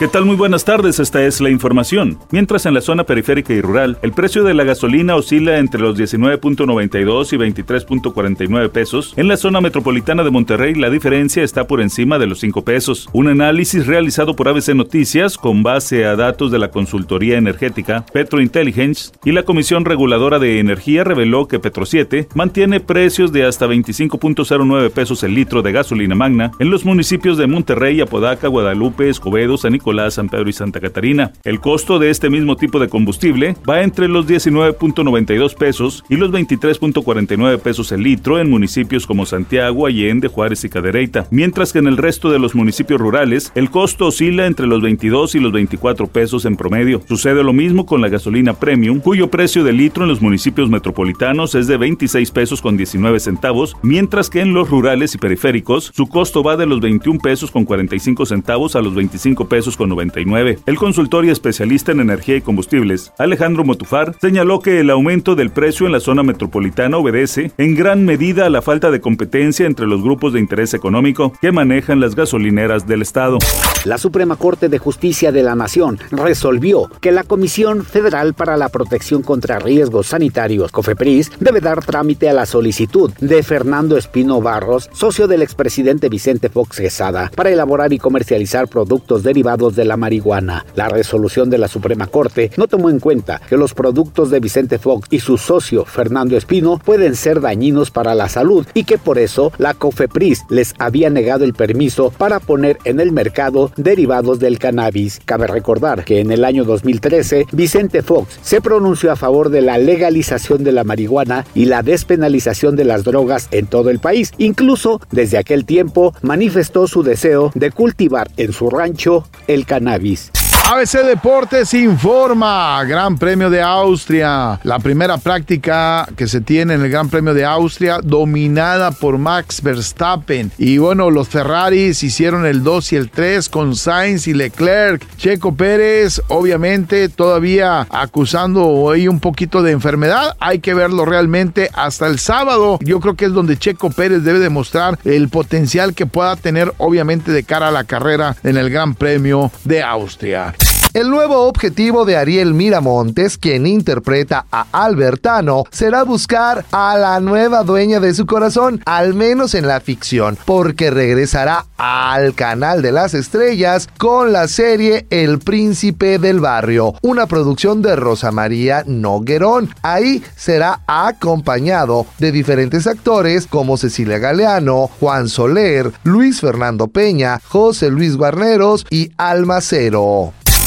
¿Qué tal? Muy buenas tardes, esta es la información. Mientras en la zona periférica y rural, el precio de la gasolina oscila entre los 19.92 y 23.49 pesos, en la zona metropolitana de Monterrey la diferencia está por encima de los 5 pesos. Un análisis realizado por ABC Noticias con base a datos de la consultoría energética Petrointelligence y la Comisión Reguladora de Energía reveló que Petro 7 mantiene precios de hasta 25.09 pesos el litro de gasolina magna en los municipios de Monterrey, Apodaca, Guadalupe, Escobedo, San Nicolás, San Pedro y Santa Catarina. El costo de este mismo tipo de combustible va entre los 19.92 pesos y los 23.49 pesos el litro en municipios como Santiago, Allende, Juárez y Cadereyta, mientras que en el resto de los municipios rurales el costo oscila entre los 22 y los 24 pesos en promedio. Sucede lo mismo con la gasolina premium, cuyo precio de litro en los municipios metropolitanos es de 26 pesos con 19 centavos, mientras que en los rurales y periféricos su costo va de los 21 pesos con 45 centavos a los 25 pesos 99. El consultor y especialista en energía y combustibles, Alejandro Motufar, señaló que el aumento del precio en la zona metropolitana obedece en gran medida a la falta de competencia entre los grupos de interés económico que manejan las gasolineras del Estado. La Suprema Corte de Justicia de la Nación resolvió que la Comisión Federal para la Protección contra Riesgos Sanitarios, COFEPRIS, debe dar trámite a la solicitud de Fernando Espino Barros, socio del expresidente Vicente Fox Quesada, para elaborar y comercializar productos derivados de la marihuana. La resolución de la Suprema Corte no tomó en cuenta que los productos de Vicente Fox y su socio Fernando Espino pueden ser dañinos para la salud y que por eso la COFEPRIS les había negado el permiso para poner en el mercado derivados del cannabis. Cabe recordar que en el año 2013 Vicente Fox se pronunció a favor de la legalización de la marihuana y la despenalización de las drogas en todo el país. Incluso desde aquel tiempo manifestó su deseo de cultivar en su rancho el cannabis. ABC Deportes informa, Gran Premio de Austria, la primera práctica que se tiene en el Gran Premio de Austria, dominada por Max Verstappen. Y bueno, los Ferraris hicieron el 2 y el 3 con Sainz y Leclerc. Checo Pérez, obviamente, todavía acusando ahí un poquito de enfermedad. Hay que verlo realmente hasta el sábado. Yo creo que es donde Checo Pérez debe demostrar el potencial que pueda tener, obviamente, de cara a la carrera en el Gran Premio de Austria. El nuevo objetivo de Ariel Miramontes, quien interpreta a Albertano, será buscar a la nueva dueña de su corazón, al menos en la ficción, porque regresará al canal de las estrellas con la serie El Príncipe del Barrio, una producción de Rosa María Noguerón. Ahí será acompañado de diferentes actores como Cecilia Galeano, Juan Soler, Luis Fernando Peña, José Luis Guarneros y Almacero.